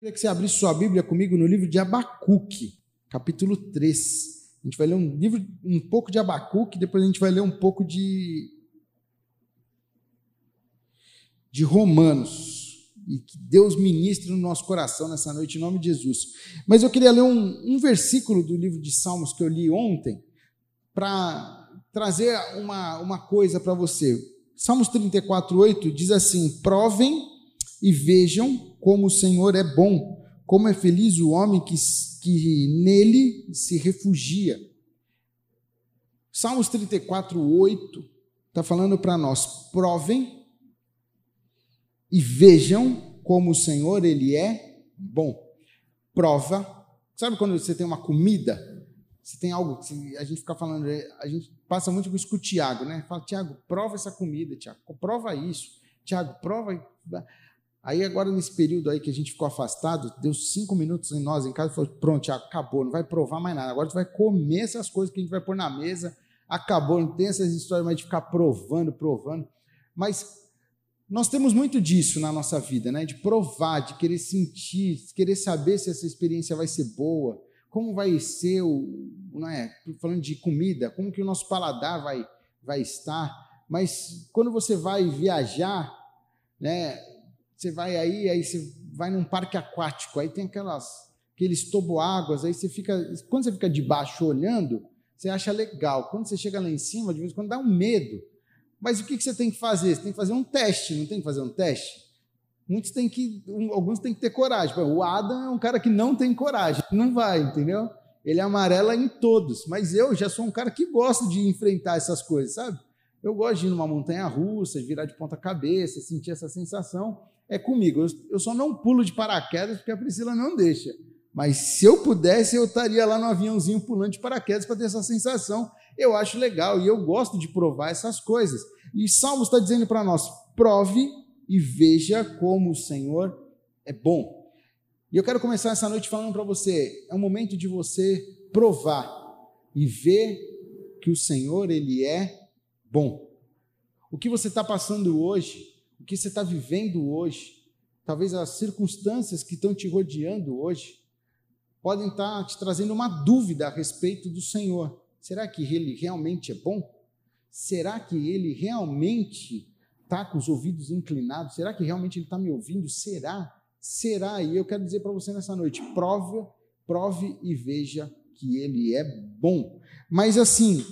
Queria que você abrisse sua Bíblia comigo no livro de Abacuque, capítulo 3. A gente vai ler um livro, um pouco de Abacuque, depois a gente vai ler um pouco de de Romanos. E que Deus ministre no nosso coração nessa noite, em nome de Jesus. Mas eu queria ler um, um versículo do livro de Salmos que eu li ontem, para trazer uma, uma coisa para você. Salmos 34, 8 diz assim: Provem e vejam como o Senhor é bom, como é feliz o homem que, que nele se refugia. Salmos 34, 8 está falando para nós: provem e vejam como o Senhor ele é bom. Prova. Sabe quando você tem uma comida? Você tem algo que a gente fica falando, a gente passa muito com isso com o Tiago, né? Fala, Tiago, prova essa comida, Tiago, prova isso. Tiago, prova. Aí agora, nesse período aí que a gente ficou afastado, deu cinco minutos em nós em casa e falou: pronto, acabou, não vai provar mais nada. Agora tu vai comer essas coisas que a gente vai pôr na mesa. Acabou, não tem essas histórias mais de ficar provando, provando. Mas nós temos muito disso na nossa vida, né? De provar, de querer sentir, de querer saber se essa experiência vai ser boa, como vai ser o, não é? Falando de comida, como que o nosso paladar vai vai estar. Mas quando você vai viajar, né? Você vai aí, aí você vai num parque aquático, aí tem aquelas aqueles toboáguas, aí você fica, quando você fica de baixo olhando, você acha legal. Quando você chega lá em cima, de vez em quando dá um medo. Mas o que você tem que fazer? Você tem que fazer um teste, não tem que fazer um teste? Muitos têm que, alguns têm que ter coragem. O Adam é um cara que não tem coragem, não vai, entendeu? Ele amarela em todos. Mas eu já sou um cara que gosta de enfrentar essas coisas, sabe? Eu gosto de ir numa montanha russa, virar de ponta cabeça, sentir essa sensação é comigo. Eu só não pulo de paraquedas porque a Priscila não deixa. Mas se eu pudesse, eu estaria lá no aviãozinho pulando de paraquedas para ter essa sensação. Eu acho legal e eu gosto de provar essas coisas. E Salmos está dizendo para nós: prove e veja como o Senhor é bom. E eu quero começar essa noite falando para você: é um momento de você provar e ver que o Senhor ele é bom. O que você está passando hoje que você está vivendo hoje, talvez as circunstâncias que estão te rodeando hoje, podem estar tá te trazendo uma dúvida a respeito do Senhor. Será que Ele realmente é bom? Será que Ele realmente está com os ouvidos inclinados? Será que realmente Ele está me ouvindo? Será? Será? E eu quero dizer para você nessa noite: prove, prove e veja que Ele é bom. Mas assim,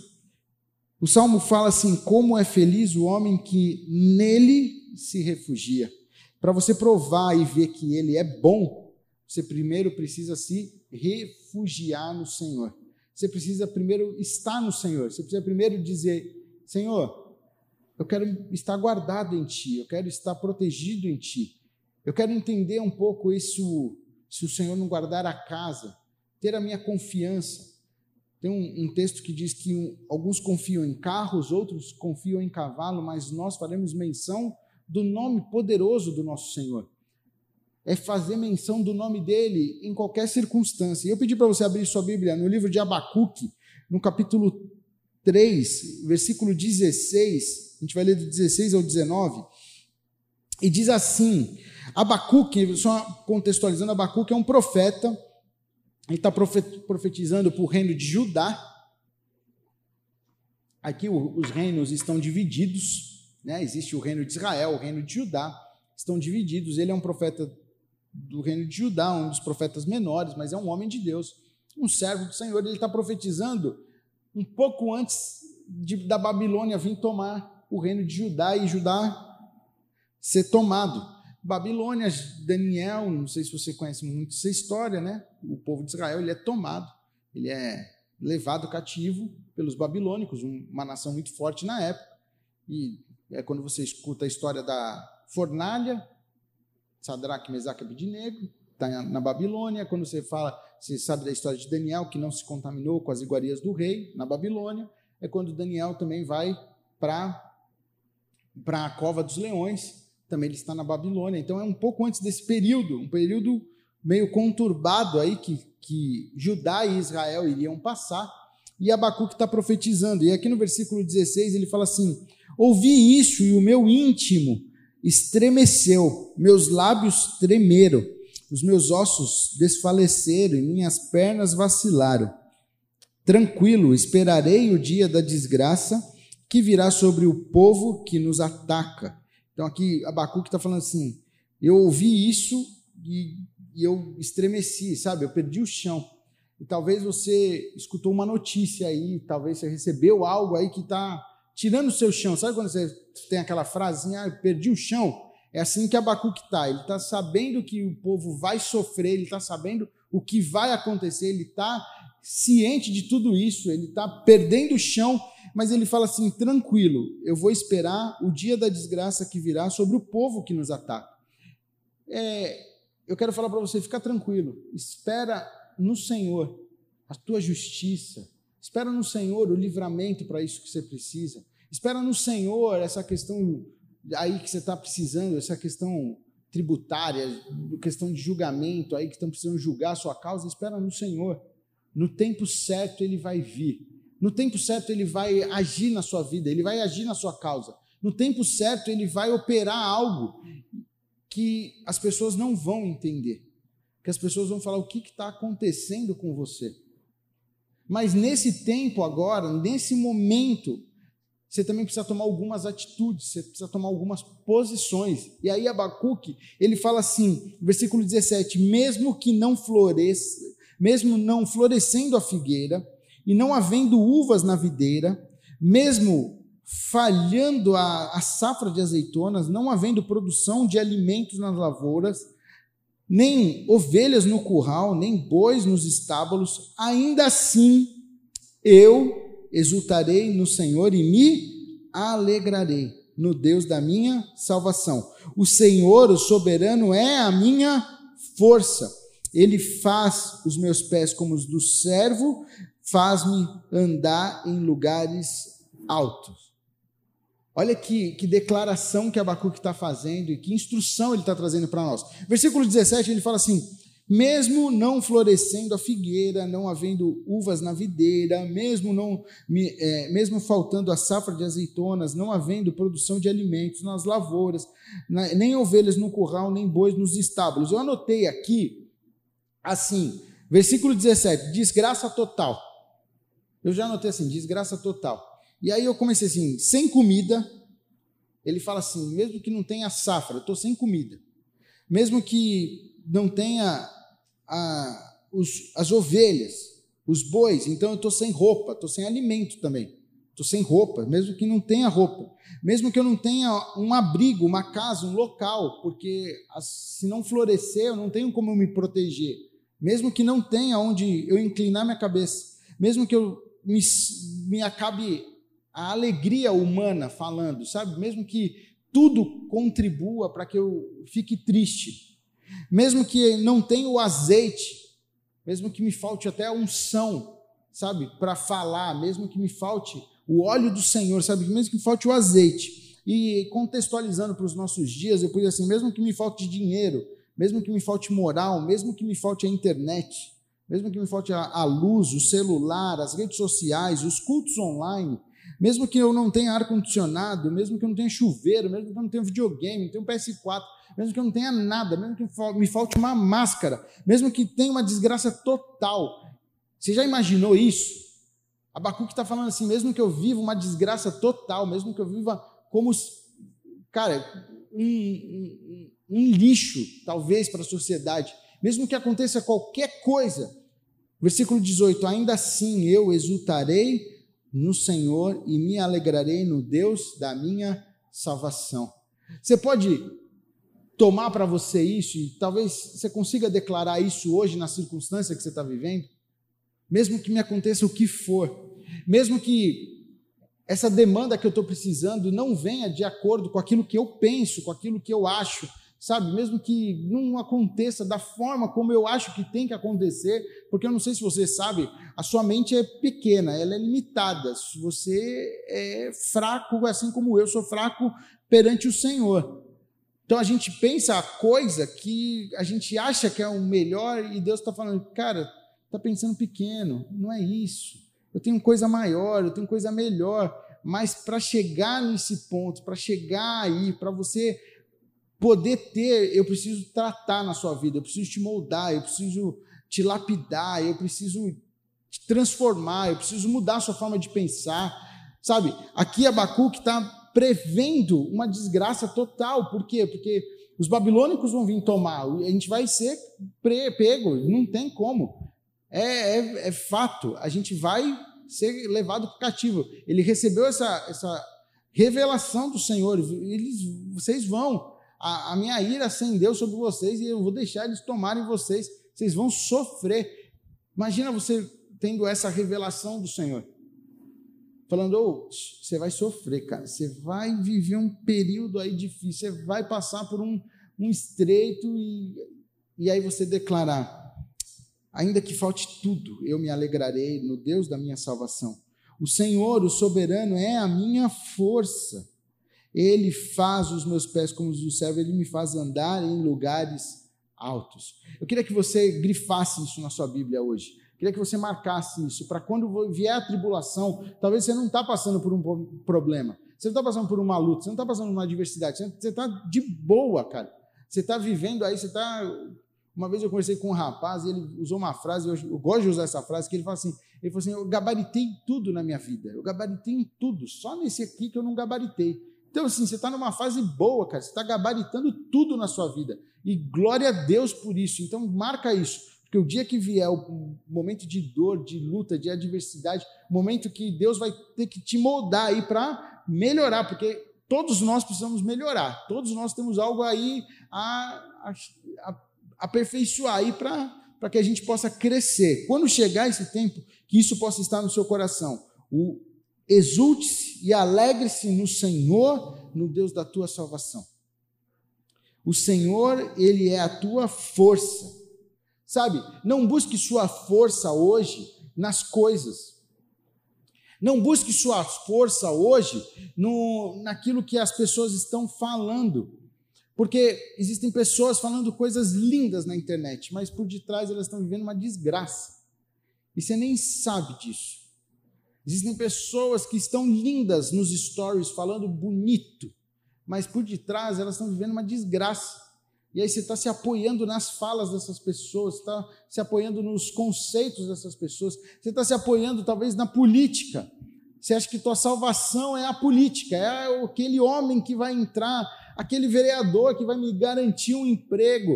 o salmo fala assim: como é feliz o homem que nele se refugia. Para você provar e ver que ele é bom, você primeiro precisa se refugiar no Senhor. Você precisa primeiro estar no Senhor. Você precisa primeiro dizer: Senhor, eu quero estar guardado em Ti, eu quero estar protegido em Ti. Eu quero entender um pouco isso, se o Senhor não guardar a casa, ter a minha confiança. Tem um, um, texto que diz que um, alguns confiam em carros, outros confiam em cavalo, mas nós faremos menção do nome poderoso do nosso Senhor. É fazer menção do nome dele em qualquer circunstância. E eu pedi para você abrir sua Bíblia no livro de Abacuque, no capítulo 3, versículo 16. A gente vai ler do 16 ao 19. E diz assim: Abacuque, só contextualizando, Abacuque é um profeta, ele está profetizando para o reino de Judá. Aqui os reinos estão divididos, né? Existe o reino de Israel, o reino de Judá, estão divididos. Ele é um profeta do reino de Judá, um dos profetas menores, mas é um homem de Deus, um servo do Senhor. Ele está profetizando um pouco antes de, da Babilônia vir tomar o reino de Judá e Judá ser tomado. Babilônia, Daniel, não sei se você conhece muito essa história, né? O povo de Israel ele é tomado, ele é levado cativo pelos babilônicos, uma nação muito forte na época. E é quando você escuta a história da fornalha, Sadraque, Mesaque e Abednego, está na Babilônia. Quando você fala, você sabe da história de Daniel, que não se contaminou com as iguarias do rei na Babilônia. É quando Daniel também vai para para a cova dos leões, também ele está na Babilônia. Então é um pouco antes desse período, um período meio conturbado aí que, que Judá e Israel iriam passar. E Abacuque está profetizando. E aqui no versículo 16 ele fala assim: Ouvi isso e o meu íntimo estremeceu, meus lábios tremeram. os meus ossos desfaleceram e minhas pernas vacilaram. Tranquilo, esperarei o dia da desgraça que virá sobre o povo que nos ataca. Então aqui Abacuque está falando assim: eu ouvi isso e, e eu estremeci, sabe? Eu perdi o chão. E talvez você escutou uma notícia aí, talvez você recebeu algo aí que está tirando o seu chão. Sabe quando você tem aquela frasinha, ah, perdi o chão? É assim que Abacuque está. Ele está sabendo que o povo vai sofrer, ele está sabendo o que vai acontecer, ele está ciente de tudo isso, ele está perdendo o chão, mas ele fala assim: tranquilo, eu vou esperar o dia da desgraça que virá sobre o povo que nos ataca. É, eu quero falar para você: fica tranquilo, espera no Senhor a tua justiça, espera no Senhor o livramento para isso que você precisa, espera no Senhor essa questão aí que você está precisando, essa questão tributária, questão de julgamento aí que estão precisando julgar a sua causa, espera no Senhor. No tempo certo ele vai vir. No tempo certo ele vai agir na sua vida, ele vai agir na sua causa. No tempo certo ele vai operar algo que as pessoas não vão entender. Que as pessoas vão falar o que está acontecendo com você. Mas nesse tempo agora, nesse momento, você também precisa tomar algumas atitudes, você precisa tomar algumas posições. E aí Abacuque, ele fala assim, versículo 17, mesmo que não floresça, mesmo não florescendo a figueira, e não havendo uvas na videira, mesmo falhando a, a safra de azeitonas, não havendo produção de alimentos nas lavouras, nem ovelhas no curral, nem bois nos estábulos, ainda assim eu exultarei no Senhor e me alegrarei no Deus da minha salvação. O Senhor, o soberano, é a minha força. Ele faz os meus pés como os do servo, faz-me andar em lugares altos. Olha que, que declaração que Abacuque está fazendo e que instrução ele está trazendo para nós. Versículo 17, ele fala assim: mesmo não florescendo a figueira, não havendo uvas na videira, mesmo não, é, mesmo faltando a safra de azeitonas, não havendo produção de alimentos nas lavouras, nem ovelhas no curral, nem bois nos estábulos. Eu anotei aqui assim, versículo 17, desgraça total. Eu já anotei assim, desgraça total. E aí eu comecei assim, sem comida. Ele fala assim, mesmo que não tenha safra, eu estou sem comida. Mesmo que não tenha a, os, as ovelhas, os bois, então eu estou sem roupa, estou sem alimento também. Estou sem roupa, mesmo que não tenha roupa. Mesmo que eu não tenha um abrigo, uma casa, um local, porque se não florescer, eu não tenho como me proteger. Mesmo que não tenha onde eu inclinar minha cabeça. Mesmo que eu me, me acabe a alegria humana falando, sabe? Mesmo que tudo contribua para que eu fique triste mesmo que não tenha o azeite, mesmo que me falte até a unção, sabe, para falar, mesmo que me falte o óleo do Senhor, sabe, mesmo que me falte o azeite. E contextualizando para os nossos dias, eu pus assim, mesmo que me falte dinheiro, mesmo que me falte moral, mesmo que me falte a internet, mesmo que me falte a luz, o celular, as redes sociais, os cultos online, mesmo que eu não tenha ar-condicionado, mesmo que eu não tenha chuveiro, mesmo que eu não tenha videogame, não tenha um PS4, mesmo que eu não tenha nada, mesmo que me falte uma máscara, mesmo que tenha uma desgraça total. Você já imaginou isso? Abacuque está falando assim, mesmo que eu viva uma desgraça total, mesmo que eu viva como, cara, um, um, um lixo, talvez, para a sociedade, mesmo que aconteça qualquer coisa, versículo 18: ainda assim eu exultarei no Senhor e me alegrarei no Deus da minha salvação. Você pode tomar para você isso, e talvez você consiga declarar isso hoje na circunstância que você está vivendo, mesmo que me aconteça o que for, mesmo que essa demanda que eu estou precisando não venha de acordo com aquilo que eu penso, com aquilo que eu acho, sabe? Mesmo que não aconteça da forma como eu acho que tem que acontecer, porque eu não sei se você sabe, a sua mente é pequena, ela é limitada. Você é fraco, assim como eu sou fraco perante o Senhor. Então a gente pensa a coisa que a gente acha que é o melhor e Deus está falando, cara, está pensando pequeno, não é isso. Eu tenho coisa maior, eu tenho coisa melhor. Mas para chegar nesse ponto, para chegar aí, para você poder ter, eu preciso tratar na sua vida, eu preciso te moldar, eu preciso te lapidar, eu preciso te transformar, eu preciso mudar a sua forma de pensar. Sabe, aqui Abacuque está prevendo uma desgraça total. Por quê? Porque os babilônicos vão vir tomar, a gente vai ser pego, não tem como. É, é, é fato, a gente vai ser levado cativo. Ele recebeu essa, essa revelação do Senhor, eles, vocês vão, a, a minha ira acendeu sobre vocês e eu vou deixar eles tomarem vocês, vocês vão sofrer. Imagina você tendo essa revelação do Senhor falando: oh, você vai sofrer, cara, você vai viver um período aí difícil, você vai passar por um, um estreito e, e aí você declarar: ainda que falte tudo, eu me alegrarei no Deus da minha salvação. O Senhor, o soberano, é a minha força. Ele faz os meus pés como os do servo, ele me faz andar em lugares altos. Eu queria que você grifasse isso na sua Bíblia hoje. Queria que você marcasse isso, para quando vier a tribulação, talvez você não está passando por um problema, você não está passando por uma luta, você não está passando por uma adversidade, você está de boa, cara. Você está vivendo aí, você está. Uma vez eu conversei com um rapaz e ele usou uma frase, eu, eu gosto de usar essa frase, que ele fala assim: ele falou assim, eu gabaritei tudo na minha vida, eu gabaritei em tudo, só nesse aqui que eu não gabaritei. Então, assim, você está numa fase boa, cara, você está gabaritando tudo na sua vida. E glória a Deus por isso. Então, marca isso. Porque o dia que vier o momento de dor, de luta, de adversidade, momento que Deus vai ter que te moldar aí para melhorar, porque todos nós precisamos melhorar, todos nós temos algo aí a, a, a aperfeiçoar aí para que a gente possa crescer. Quando chegar esse tempo, que isso possa estar no seu coração. O exulte-se e alegre-se no Senhor, no Deus da tua salvação. O Senhor, ele é a tua força. Sabe? Não busque sua força hoje nas coisas. Não busque sua força hoje no, naquilo que as pessoas estão falando. Porque existem pessoas falando coisas lindas na internet, mas por detrás elas estão vivendo uma desgraça. E você nem sabe disso. Existem pessoas que estão lindas nos stories, falando bonito, mas por detrás elas estão vivendo uma desgraça. E aí você está se apoiando nas falas dessas pessoas, está se apoiando nos conceitos dessas pessoas, você está se apoiando talvez na política. Você acha que tua salvação é a política, é aquele homem que vai entrar, aquele vereador que vai me garantir um emprego.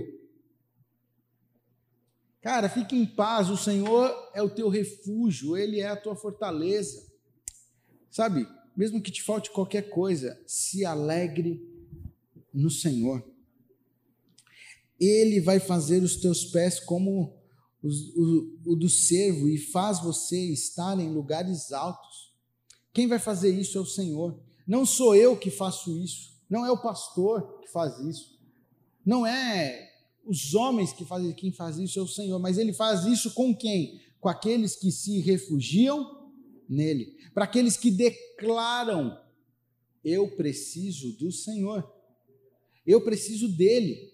Cara, fique em paz, o Senhor é o teu refúgio, Ele é a tua fortaleza. Sabe, mesmo que te falte qualquer coisa, se alegre no Senhor. Ele vai fazer os teus pés como os, o, o do servo e faz você estar em lugares altos. Quem vai fazer isso é o Senhor. Não sou eu que faço isso. Não é o pastor que faz isso. Não é os homens que fazem, quem faz isso é o Senhor. Mas ele faz isso com quem? Com aqueles que se refugiam nele. Para aqueles que declaram: Eu preciso do Senhor. Eu preciso dele.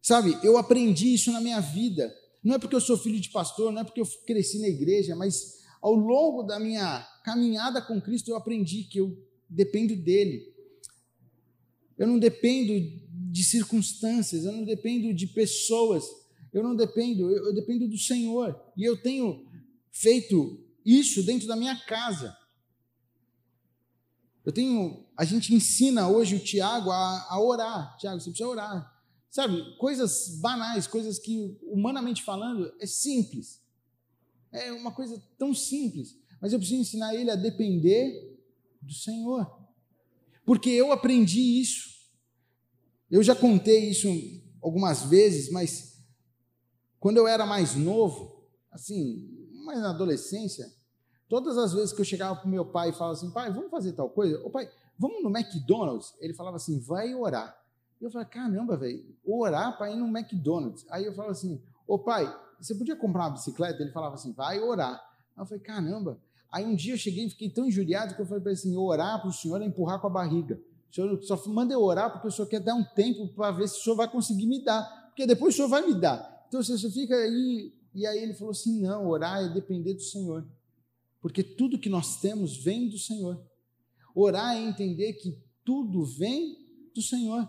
Sabe, eu aprendi isso na minha vida. Não é porque eu sou filho de pastor, não é porque eu cresci na igreja, mas ao longo da minha caminhada com Cristo eu aprendi que eu dependo dele. Eu não dependo de circunstâncias, eu não dependo de pessoas, eu não dependo, eu, eu dependo do Senhor. E eu tenho feito isso dentro da minha casa. Eu tenho, a gente ensina hoje o Tiago a, a orar. Tiago, você precisa orar. Sabe, coisas banais, coisas que, humanamente falando, é simples. É uma coisa tão simples. Mas eu preciso ensinar ele a depender do Senhor. Porque eu aprendi isso. Eu já contei isso algumas vezes, mas quando eu era mais novo, assim, mais na adolescência, todas as vezes que eu chegava para o meu pai e falava assim, pai, vamos fazer tal coisa? Ô pai, vamos no McDonald's? Ele falava assim, vai orar. Eu falei, caramba, velho, orar para ir no McDonald's. Aí eu falava assim, ô pai, você podia comprar uma bicicleta? Ele falava assim, vai orar. Aí eu falei, caramba. Aí um dia eu cheguei e fiquei tão injuriado que eu falei para ele assim, orar para o senhor é empurrar com a barriga. Senhor só manda eu orar porque o senhor quer dar um tempo para ver se o senhor vai conseguir me dar. Porque depois o senhor vai me dar. Então você fica aí. E aí ele falou assim, não, orar é depender do Senhor. Porque tudo que nós temos vem do Senhor. Orar é entender que tudo vem do Senhor.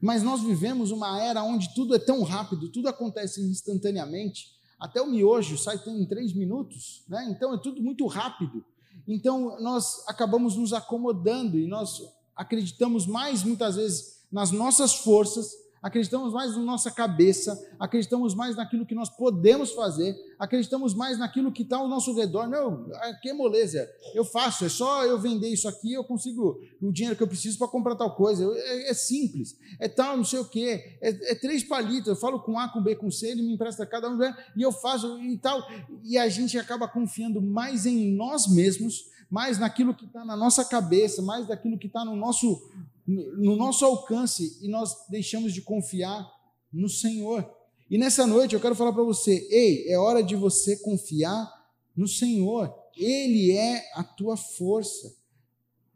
Mas nós vivemos uma era onde tudo é tão rápido, tudo acontece instantaneamente. Até o miojo sai em três minutos, né? então é tudo muito rápido. Então nós acabamos nos acomodando e nós acreditamos mais muitas vezes nas nossas forças acreditamos mais na nossa cabeça, acreditamos mais naquilo que nós podemos fazer, acreditamos mais naquilo que está ao nosso redor. Não, que moleza, eu faço, é só eu vender isso aqui, eu consigo o dinheiro que eu preciso para comprar tal coisa. É, é, simples, é tal, não sei o quê, é, é, três palitos, eu falo com A, com B, com C, ele me empresta cada um, e eu faço e tal. E a gente acaba confiando mais em nós mesmos, mais naquilo que está na nossa cabeça, mais daquilo que está no nosso no nosso alcance e nós deixamos de confiar no Senhor. E nessa noite eu quero falar para você: ei, é hora de você confiar no Senhor. Ele é a tua força,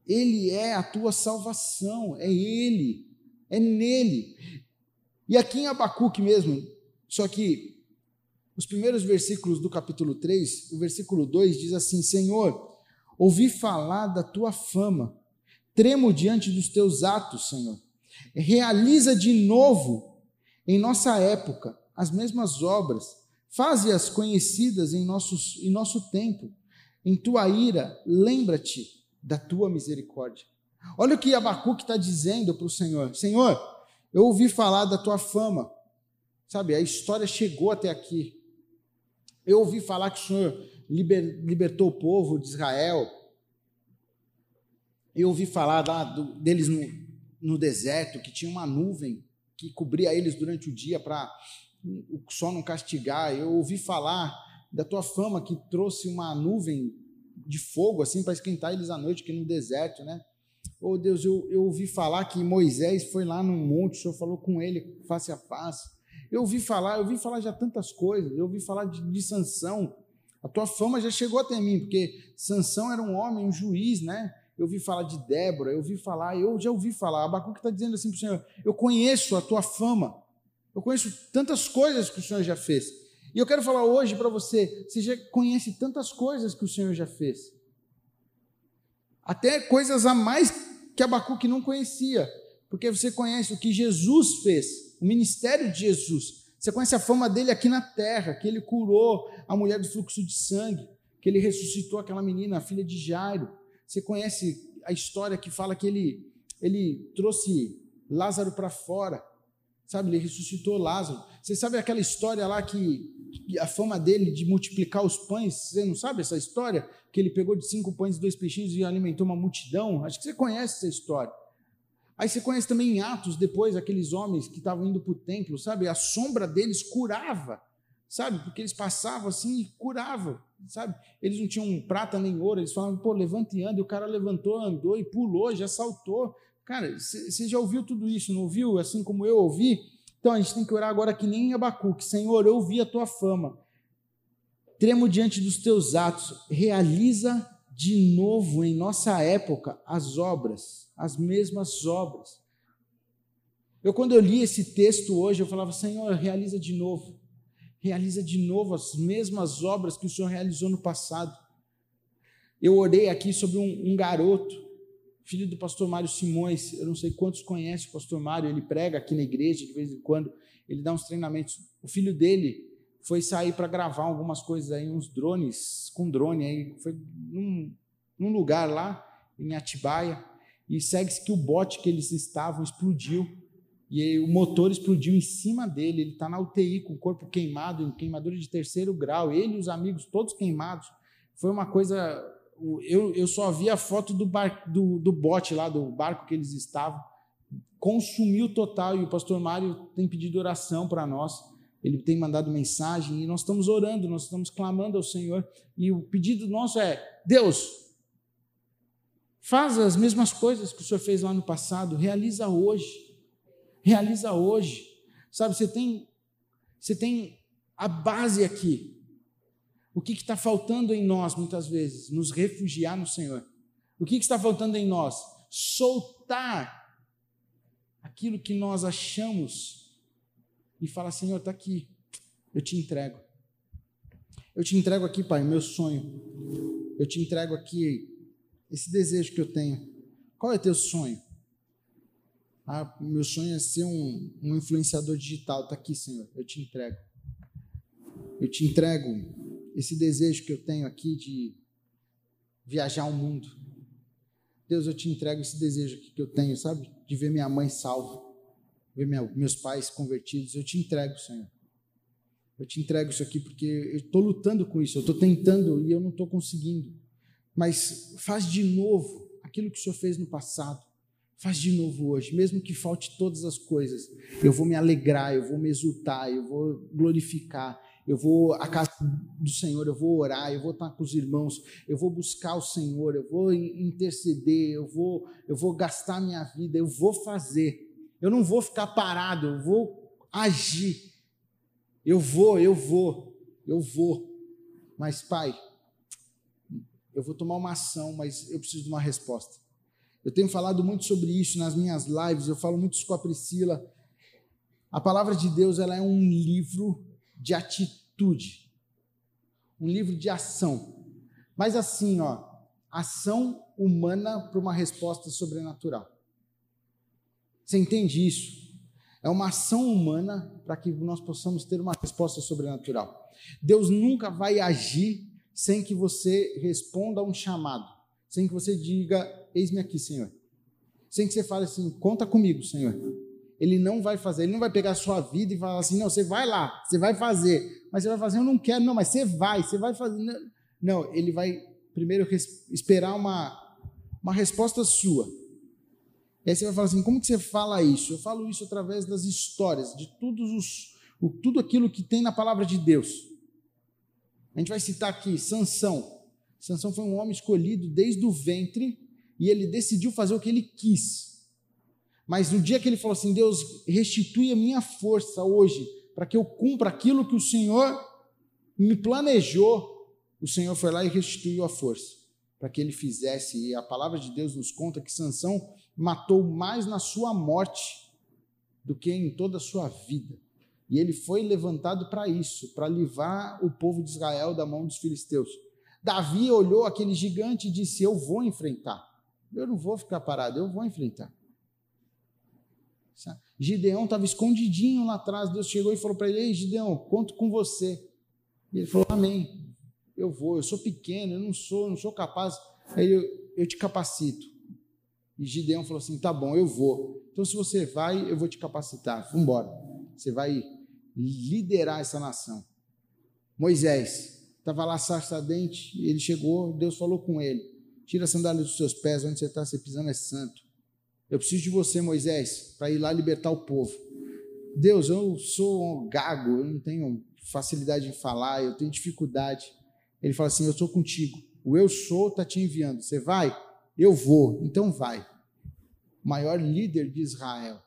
Ele é a tua salvação, é Ele, é nele. E aqui em Abacuque mesmo, só que os primeiros versículos do capítulo 3, o versículo 2 diz assim: Senhor, ouvi falar da tua fama Tremo diante dos teus atos, Senhor. Realiza de novo em nossa época as mesmas obras. Faze-as conhecidas em, nossos, em nosso tempo. Em tua ira, lembra-te da tua misericórdia. Olha o que Abacuque está dizendo para o Senhor: Senhor, eu ouvi falar da tua fama. Sabe, a história chegou até aqui. Eu ouvi falar que o Senhor liber, libertou o povo de Israel, eu ouvi falar lá do, deles no, no deserto, que tinha uma nuvem que cobria eles durante o dia para o sol não castigar. Eu ouvi falar da tua fama que trouxe uma nuvem de fogo assim para esquentar eles à noite aqui no deserto, né? Oh Deus, eu, eu ouvi falar que Moisés foi lá num monte, o Senhor falou com ele face a face. Eu ouvi falar, eu ouvi falar já tantas coisas, eu ouvi falar de, de Sansão. A tua fama já chegou até mim, porque Sansão era um homem, um juiz, né? Eu ouvi falar de Débora, eu ouvi falar, eu já ouvi falar. Abacuque está dizendo assim para o Senhor: eu conheço a tua fama, eu conheço tantas coisas que o Senhor já fez. E eu quero falar hoje para você: você já conhece tantas coisas que o Senhor já fez, até coisas a mais que Abacuque não conhecia, porque você conhece o que Jesus fez, o ministério de Jesus. Você conhece a fama dele aqui na terra, que ele curou a mulher do fluxo de sangue, que ele ressuscitou aquela menina, a filha de Jairo você conhece a história que fala que ele, ele trouxe Lázaro para fora, sabe? Ele ressuscitou Lázaro. Você sabe aquela história lá que a fama dele de multiplicar os pães? Você não sabe essa história? Que ele pegou de cinco pães e dois peixinhos e alimentou uma multidão? Acho que você conhece essa história. Aí você conhece também em Atos, depois, aqueles homens que estavam indo para o templo, sabe? A sombra deles curava, sabe? Porque eles passavam assim e curavam sabe? Eles não tinham prata nem ouro, eles falavam, pô, levanta e anda, e o cara levantou, andou e pulou, já saltou. Cara, você já ouviu tudo isso, não ouviu? Assim como eu ouvi? Então a gente tem que orar agora que nem em Abacuque. Senhor, eu ouvi a tua fama. Tremo diante dos teus atos. Realiza de novo em nossa época as obras, as mesmas obras. Eu, quando eu li esse texto hoje, eu falava, Senhor, realiza de novo realiza de novo as mesmas obras que o Senhor realizou no passado. Eu orei aqui sobre um, um garoto, filho do pastor Mário Simões. Eu não sei quantos conhecem o pastor Mário, ele prega aqui na igreja de vez em quando, ele dá uns treinamentos. O filho dele foi sair para gravar algumas coisas aí, uns drones, com drone aí, foi num, num lugar lá em Atibaia, e segue-se que o bote que eles estavam explodiu e o motor explodiu em cima dele. Ele está na UTI com o corpo queimado, em queimadura de terceiro grau. Ele e os amigos todos queimados. Foi uma coisa. Eu, eu só vi a foto do, bar, do, do bote lá, do barco que eles estavam. Consumiu total. E o pastor Mário tem pedido oração para nós. Ele tem mandado mensagem e nós estamos orando, nós estamos clamando ao Senhor. E o pedido nosso é: Deus, faz as mesmas coisas que o Senhor fez lá no passado, realiza hoje realiza hoje. Sabe, você tem, você tem a base aqui. O que está faltando em nós, muitas vezes? Nos refugiar no Senhor. O que, que está faltando em nós? Soltar aquilo que nós achamos e falar: Senhor, está aqui, eu te entrego. Eu te entrego aqui, Pai, meu sonho. Eu te entrego aqui esse desejo que eu tenho. Qual é teu sonho? Ah, meu sonho é ser um, um influenciador digital. Está aqui, Senhor, eu te entrego. Eu te entrego esse desejo que eu tenho aqui de viajar o mundo. Deus, eu te entrego esse desejo aqui que eu tenho, sabe? De ver minha mãe salva, ver minha, meus pais convertidos. Eu te entrego, Senhor. Eu te entrego isso aqui porque eu estou lutando com isso, eu estou tentando e eu não estou conseguindo. Mas faz de novo aquilo que o Senhor fez no passado. Faz de novo hoje, mesmo que falte todas as coisas. Eu vou me alegrar, eu vou me exultar, eu vou glorificar, eu vou à casa do Senhor, eu vou orar, eu vou estar com os irmãos, eu vou buscar o Senhor, eu vou interceder, eu vou, eu vou gastar minha vida, eu vou fazer. Eu não vou ficar parado, eu vou agir. Eu vou, eu vou, eu vou. Mas, Pai, eu vou tomar uma ação, mas eu preciso de uma resposta. Eu tenho falado muito sobre isso nas minhas lives, eu falo muito isso com a Priscila. A palavra de Deus ela é um livro de atitude, um livro de ação. Mas assim, ó, ação humana para uma resposta sobrenatural. Você entende isso? É uma ação humana para que nós possamos ter uma resposta sobrenatural. Deus nunca vai agir sem que você responda a um chamado sem que você diga, eis-me aqui, Senhor. Sem que você fale assim, conta comigo, Senhor. Ele não vai fazer, ele não vai pegar a sua vida e falar assim, não, você vai lá, você vai fazer. Mas você vai fazer, eu não quero, não, mas você vai, você vai fazer. Não, ele vai primeiro esperar uma, uma resposta sua. E aí você vai falar assim, como que você fala isso? Eu falo isso através das histórias, de todos os, tudo aquilo que tem na palavra de Deus. A gente vai citar aqui Sansão. Sansão foi um homem escolhido desde o ventre e ele decidiu fazer o que ele quis. Mas no dia que ele falou assim: Deus, restitui a minha força hoje, para que eu cumpra aquilo que o Senhor me planejou, o Senhor foi lá e restituiu a força para que ele fizesse. E a palavra de Deus nos conta que Sansão matou mais na sua morte do que em toda a sua vida. E ele foi levantado para isso, para livrar o povo de Israel da mão dos filisteus. Davi olhou aquele gigante e disse: Eu vou enfrentar. Eu não vou ficar parado, eu vou enfrentar. Gideão estava escondidinho lá atrás. Deus chegou e falou para ele: Ei, Gideão, conto com você. E ele falou: Amém. Eu vou, eu sou pequeno, eu não sou, não sou capaz. Aí eu, eu te capacito. E Gideão falou assim: Tá bom, eu vou. Então, se você vai, eu vou te capacitar. Vamos embora. Você vai liderar essa nação. Moisés, estava lá sarçadente, ele chegou, Deus falou com ele: Tira a sandália dos seus pés, onde você está, você pisando é santo. Eu preciso de você, Moisés, para ir lá libertar o povo. Deus, eu sou um gago, eu não tenho facilidade em falar, eu tenho dificuldade. Ele fala assim: Eu sou contigo. O eu sou está te enviando. Você vai? Eu vou. Então vai. O maior líder de Israel.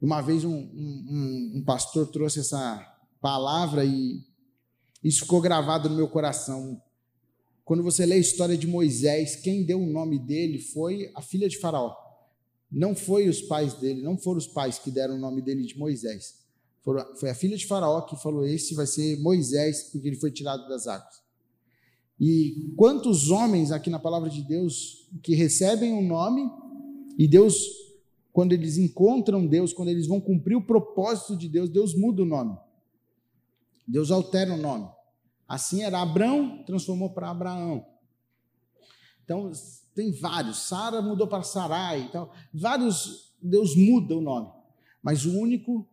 Uma vez um, um, um pastor trouxe essa palavra e isso ficou gravado no meu coração. Quando você lê a história de Moisés, quem deu o nome dele foi a filha de Faraó. Não foi os pais dele, não foram os pais que deram o nome dele de Moisés. Foi a filha de Faraó que falou: Esse vai ser Moisés, porque ele foi tirado das águas. E quantos homens aqui na palavra de Deus que recebem o um nome e Deus, quando eles encontram Deus, quando eles vão cumprir o propósito de Deus, Deus muda o nome. Deus altera o nome. Assim era Abrão, transformou para Abraão. Então, tem vários. Sara mudou para Sarai. Então, vários, Deus muda o nome. Mas o único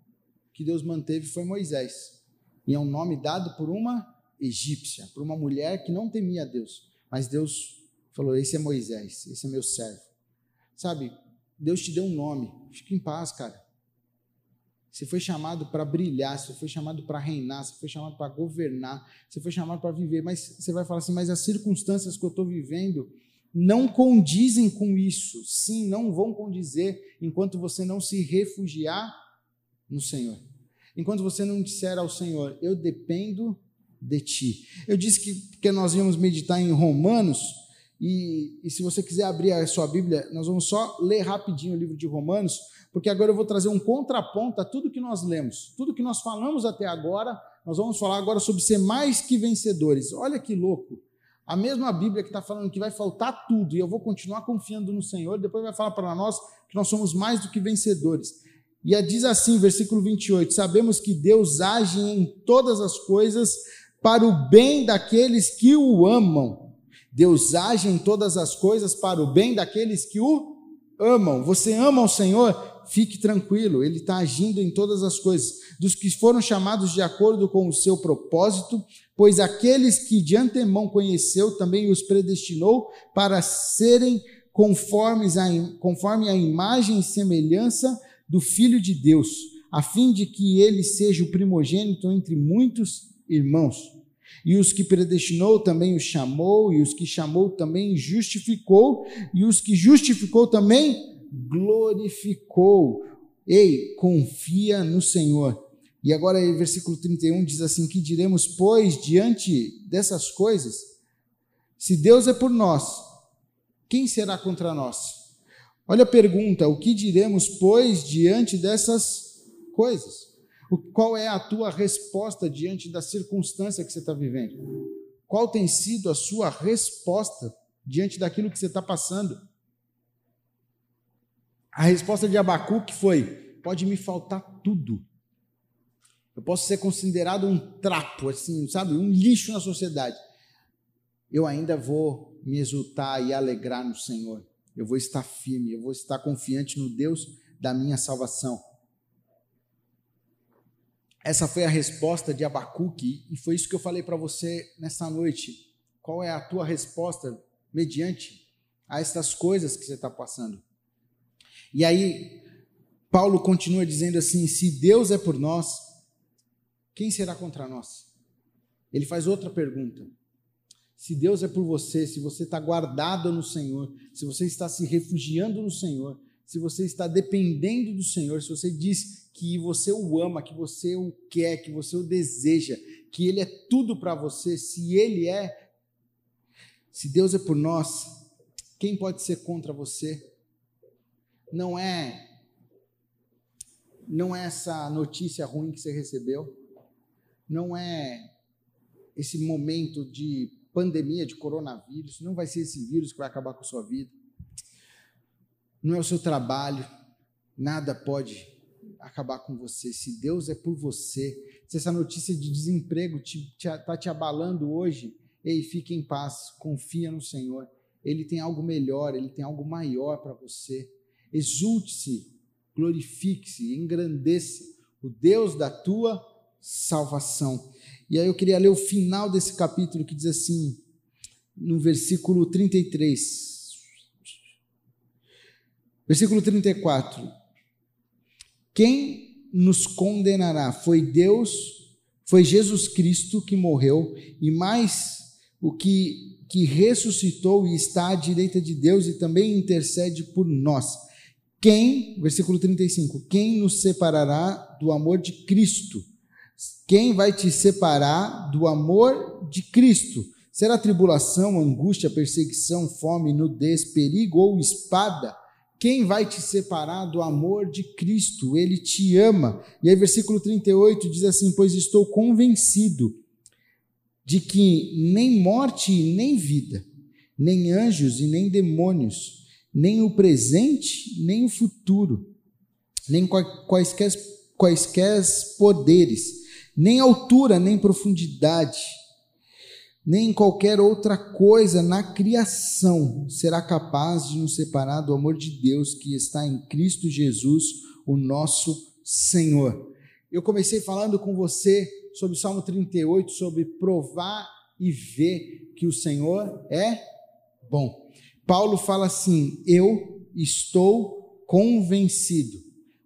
que Deus manteve foi Moisés. E é um nome dado por uma egípcia, por uma mulher que não temia Deus. Mas Deus falou: Esse é Moisés, esse é meu servo. Sabe, Deus te deu um nome. Fique em paz, cara. Você foi chamado para brilhar, você foi chamado para reinar, você foi chamado para governar, você foi chamado para viver. Mas você vai falar assim: mas as circunstâncias que eu estou vivendo não condizem com isso. Sim, não vão condizer enquanto você não se refugiar no Senhor. Enquanto você não disser ao Senhor: Eu dependo de ti. Eu disse que, que nós íamos meditar em Romanos. E, e se você quiser abrir a sua Bíblia, nós vamos só ler rapidinho o livro de Romanos, porque agora eu vou trazer um contraponto a tudo que nós lemos, tudo que nós falamos até agora, nós vamos falar agora sobre ser mais que vencedores. Olha que louco. A mesma Bíblia que está falando que vai faltar tudo e eu vou continuar confiando no Senhor, depois vai falar para nós que nós somos mais do que vencedores. E diz assim, versículo 28, sabemos que Deus age em todas as coisas para o bem daqueles que o amam. Deus age em todas as coisas para o bem daqueles que o amam. Você ama o Senhor? Fique tranquilo, Ele está agindo em todas as coisas. Dos que foram chamados de acordo com o seu propósito, pois aqueles que de antemão conheceu também os predestinou para serem conformes a, conforme a imagem e semelhança do Filho de Deus, a fim de que ele seja o primogênito entre muitos irmãos. E os que predestinou também os chamou, e os que chamou também justificou, e os que justificou também glorificou. Ei, confia no Senhor. E agora, versículo 31 diz assim: Que diremos, pois, diante dessas coisas? Se Deus é por nós, quem será contra nós? Olha a pergunta: o que diremos, pois, diante dessas coisas? Qual é a tua resposta diante da circunstância que você está vivendo? Qual tem sido a sua resposta diante daquilo que você está passando? A resposta de Abacuque foi: pode me faltar tudo. Eu posso ser considerado um trapo, assim, sabe, um lixo na sociedade. Eu ainda vou me exultar e alegrar no Senhor. Eu vou estar firme, eu vou estar confiante no Deus da minha salvação. Essa foi a resposta de Abacuque e foi isso que eu falei para você nessa noite. Qual é a tua resposta mediante a estas coisas que você está passando? E aí, Paulo continua dizendo assim: se Deus é por nós, quem será contra nós? Ele faz outra pergunta. Se Deus é por você, se você está guardado no Senhor, se você está se refugiando no Senhor, se você está dependendo do Senhor, se você diz que você o ama, que você o quer, que você o deseja, que Ele é tudo para você, se Ele é, se Deus é por nós, quem pode ser contra você? Não é, não é essa notícia ruim que você recebeu, não é esse momento de pandemia, de coronavírus, não vai ser esse vírus que vai acabar com a sua vida não é o seu trabalho, nada pode acabar com você. Se Deus é por você, se essa notícia de desemprego está te, te, tá te abalando hoje, ei, fique em paz, confia no Senhor. Ele tem algo melhor, ele tem algo maior para você. Exulte-se, glorifique-se, engrandeça o Deus da tua salvação. E aí eu queria ler o final desse capítulo que diz assim, no versículo 33. Versículo 34. Quem nos condenará? Foi Deus, foi Jesus Cristo que morreu, e mais o que, que ressuscitou e está à direita de Deus e também intercede por nós. Quem, versículo 35, quem nos separará do amor de Cristo? Quem vai te separar do amor de Cristo? Será tribulação, angústia, perseguição, fome, nudez, perigo ou espada? Quem vai te separar do amor de Cristo? Ele te ama. E aí, versículo 38 diz assim: Pois estou convencido de que nem morte e nem vida, nem anjos e nem demônios, nem o presente, nem o futuro, nem quaisquer, quaisquer poderes, nem altura, nem profundidade, nem qualquer outra coisa na criação será capaz de nos separar do amor de Deus que está em Cristo Jesus, o nosso Senhor. Eu comecei falando com você sobre o Salmo 38, sobre provar e ver que o Senhor é bom. Paulo fala assim: Eu estou convencido.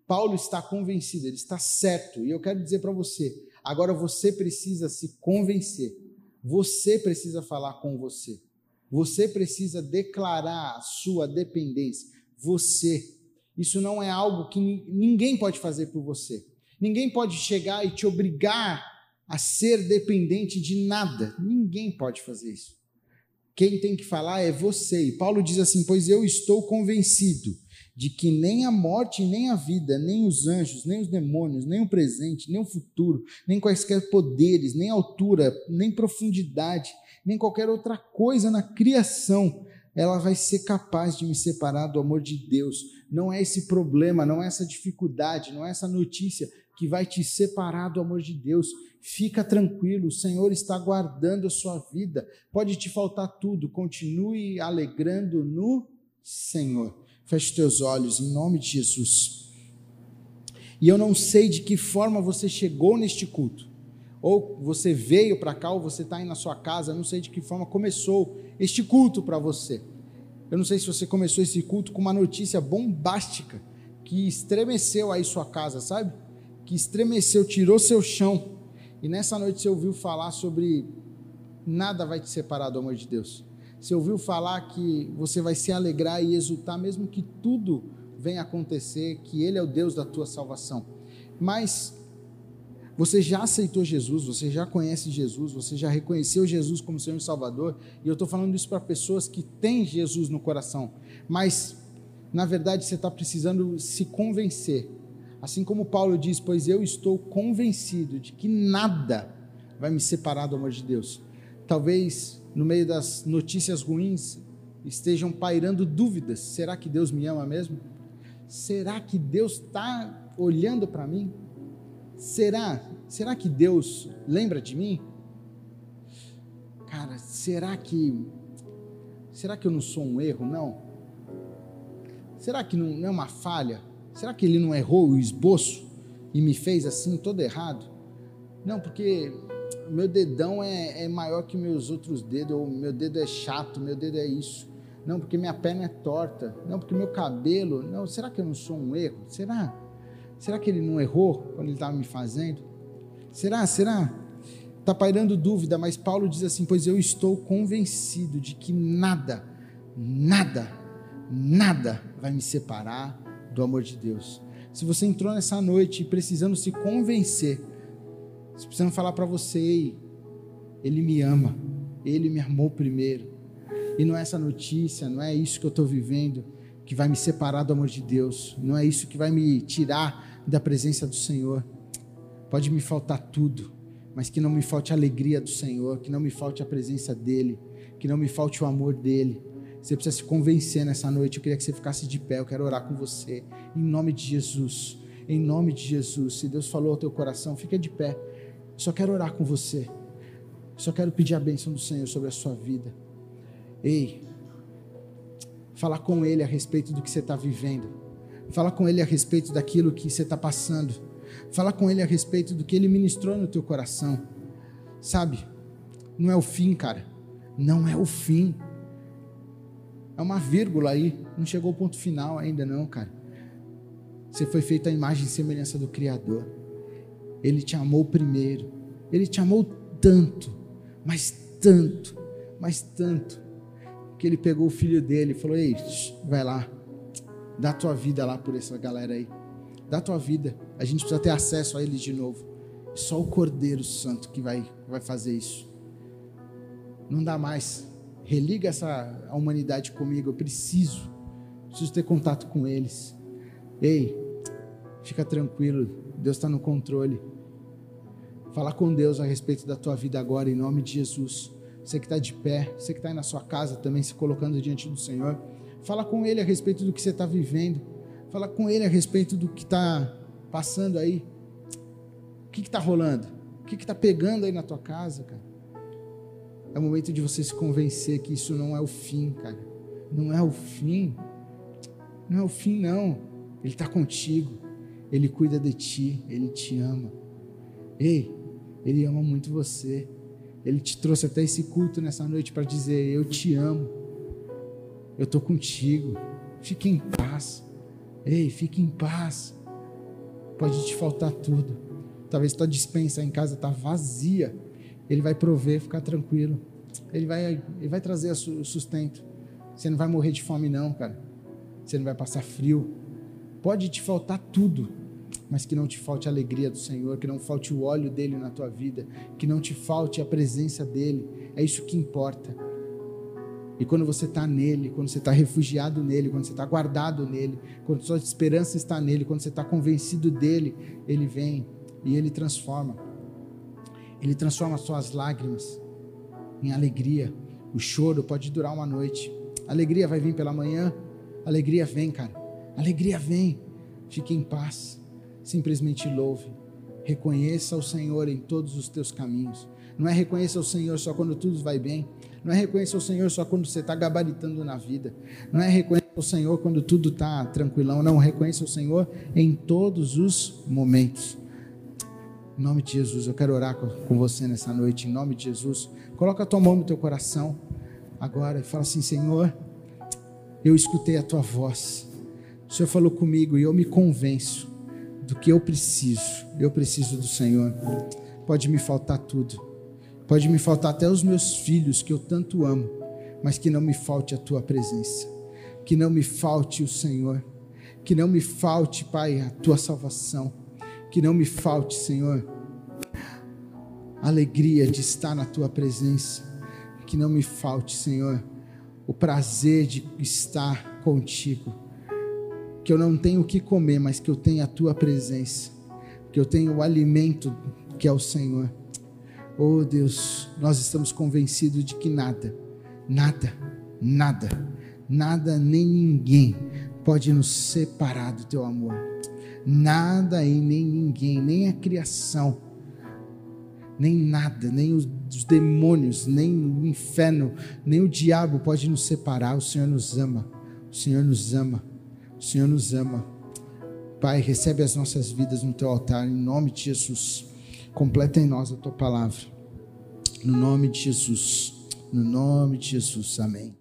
Paulo está convencido, ele está certo. E eu quero dizer para você: agora você precisa se convencer você precisa falar com você. Você precisa declarar a sua dependência. Você. Isso não é algo que ninguém pode fazer por você. Ninguém pode chegar e te obrigar a ser dependente de nada. Ninguém pode fazer isso. Quem tem que falar é você. E Paulo diz assim: Pois eu estou convencido de que nem a morte, nem a vida, nem os anjos, nem os demônios, nem o presente, nem o futuro, nem quaisquer poderes, nem altura, nem profundidade, nem qualquer outra coisa na criação, ela vai ser capaz de me separar do amor de Deus. Não é esse problema, não é essa dificuldade, não é essa notícia que vai te separar do amor de Deus. Fica tranquilo, o Senhor está guardando a sua vida. Pode te faltar tudo, continue alegrando no Senhor. Feche teus olhos em nome de Jesus. E eu não sei de que forma você chegou neste culto. Ou você veio para cá, ou você está aí na sua casa, eu não sei de que forma começou este culto para você. Eu não sei se você começou esse culto com uma notícia bombástica que estremeceu aí sua casa, sabe? Que estremeceu, tirou seu chão. E nessa noite você ouviu falar sobre nada vai te separar do amor de Deus. Você ouviu falar que você vai se alegrar e exultar, mesmo que tudo venha acontecer, que Ele é o Deus da tua salvação. Mas você já aceitou Jesus, você já conhece Jesus, você já reconheceu Jesus como Senhor e Salvador, e eu estou falando isso para pessoas que têm Jesus no coração, mas na verdade você está precisando se convencer. Assim como Paulo diz: Pois eu estou convencido de que nada vai me separar do amor de Deus. Talvez no meio das notícias ruins estejam pairando dúvidas: será que Deus me ama mesmo? Será que Deus está olhando para mim? Será? Será que Deus lembra de mim? Cara, será que será que eu não sou um erro, não? Será que não é uma falha? Será que ele não errou o esboço e me fez assim todo errado? Não, porque meu dedão é, é maior que meus outros dedos, ou meu dedo é chato, meu dedo é isso. Não, porque minha perna é torta. Não, porque meu cabelo. Não, será que eu não sou um erro? Será? Será que ele não errou quando ele estava me fazendo? Será? Será? Está pairando dúvida, mas Paulo diz assim: Pois eu estou convencido de que nada, nada, nada vai me separar do amor de Deus. Se você entrou nessa noite precisando se convencer, precisando falar para você, ele me ama, ele me amou primeiro. E não é essa notícia, não é isso que eu estou vivendo que vai me separar do amor de Deus, não é isso que vai me tirar da presença do Senhor. Pode me faltar tudo, mas que não me falte a alegria do Senhor, que não me falte a presença dEle, que não me falte o amor dEle. Você precisa se convencer nessa noite. Eu queria que você ficasse de pé. Eu quero orar com você. Em nome de Jesus. Em nome de Jesus. Se Deus falou ao teu coração, fica de pé. Só quero orar com você. Só quero pedir a bênção do Senhor sobre a sua vida. Ei, fala com Ele a respeito do que você está vivendo. Fala com Ele a respeito daquilo que você está passando. Fala com Ele a respeito do que Ele ministrou no teu coração. Sabe? Não é o fim, cara. Não é o fim. É uma vírgula aí. Não chegou ao ponto final ainda, não, cara. Você foi feito à imagem e semelhança do Criador. Ele te amou primeiro. Ele te amou tanto, mas tanto, mas tanto, que ele pegou o filho dele e falou: Ei, vai lá, Dá tua vida lá por essa galera aí. Dá tua vida. A gente precisa ter acesso a eles de novo. Só o Cordeiro Santo que vai, vai fazer isso. Não dá mais. Religa essa humanidade comigo. Eu preciso. Preciso ter contato com eles. Ei, fica tranquilo. Deus está no controle. Falar com Deus a respeito da tua vida agora, em nome de Jesus. Você que está de pé, você que está aí na sua casa também, se colocando diante do Senhor. Fala com ele a respeito do que você está vivendo. Fala com ele a respeito do que está passando aí. O que está rolando? O que está pegando aí na tua casa, cara? É o momento de você se convencer que isso não é o fim, cara. Não é o fim. Não é o fim, não. Ele está contigo. Ele cuida de ti. Ele te ama. Ei, ele ama muito você. Ele te trouxe até esse culto nessa noite para dizer: Eu te amo. Eu estou contigo. Fique em paz. Ei, fique em paz. Pode te faltar tudo. Talvez tua dispensa em casa está vazia. Ele vai prover, ficar tranquilo. Ele vai, ele vai trazer o sustento. Você não vai morrer de fome, não, cara. Você não vai passar frio. Pode te faltar tudo, mas que não te falte a alegria do Senhor, que não falte o óleo dele na tua vida, que não te falte a presença dele. É isso que importa. E quando você está nele, quando você está refugiado nele, quando você está guardado nele, quando sua esperança está nele, quando você está convencido dele, ele vem e ele transforma. Ele transforma as suas lágrimas em alegria. O choro pode durar uma noite. A alegria vai vir pela manhã. A alegria vem, cara. Alegria vem. Fique em paz. Simplesmente louve. Reconheça o Senhor em todos os teus caminhos. Não é reconheça o Senhor só quando tudo vai bem. Não é reconhecer o Senhor só quando você está gabaritando na vida. Não é reconhecer o Senhor quando tudo está tranquilão. Não, reconheça o Senhor em todos os momentos. Em nome de Jesus, eu quero orar com você nessa noite. Em nome de Jesus, coloca a tua mão no teu coração agora e fala assim: Senhor, eu escutei a tua voz. O Senhor falou comigo e eu me convenço do que eu preciso. Eu preciso do Senhor. Pode me faltar tudo. Pode me faltar até os meus filhos que eu tanto amo, mas que não me falte a tua presença, que não me falte o Senhor, que não me falte, Pai, a tua salvação, que não me falte, Senhor, a alegria de estar na tua presença, que não me falte, Senhor, o prazer de estar contigo, que eu não tenho o que comer, mas que eu tenho a tua presença, que eu tenho o alimento que é o Senhor. Oh Deus, nós estamos convencidos de que nada, nada, nada, nada nem ninguém pode nos separar do teu amor. Nada e nem ninguém, nem a criação, nem nada, nem os, os demônios, nem o inferno, nem o diabo pode nos separar. O Senhor nos ama, o Senhor nos ama, o Senhor nos ama. Pai, recebe as nossas vidas no teu altar, em nome de Jesus. Completa em nós a tua palavra. No nome de Jesus. No nome de Jesus. Amém.